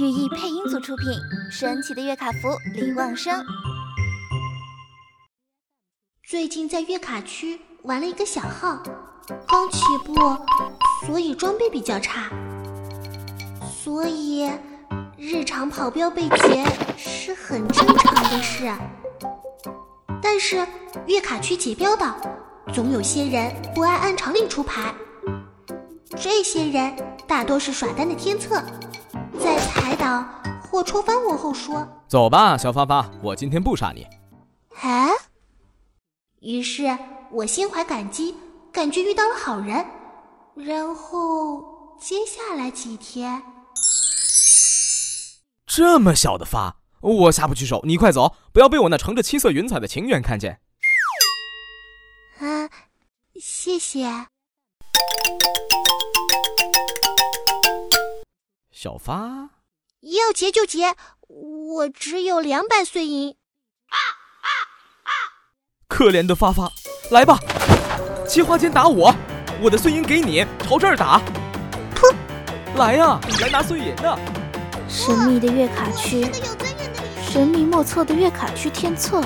寓意配音组出品，神奇的月卡服李旺生。最近在月卡区玩了一个小号，刚起步，所以装备比较差，所以日常跑标被劫是很正常的事。但是月卡区劫标的，总有些人不按按常理出牌。这些人大多是耍单的天策，在踩倒或戳翻我后说：“走吧，小发发，我今天不杀你。”哎，于是我心怀感激，感觉遇到了好人。然后接下来几天，这么小的发，我下不去手，你快走，不要被我那乘着七色云彩的情缘看见。啊，谢谢。小发，要结就结，我只有两百碎银。啊啊啊可怜的发发，来吧，切花间打我，我的碎银给你，朝这儿打。噗，来呀，来拿碎银的。神秘的月卡区，神秘莫测的月卡区天策。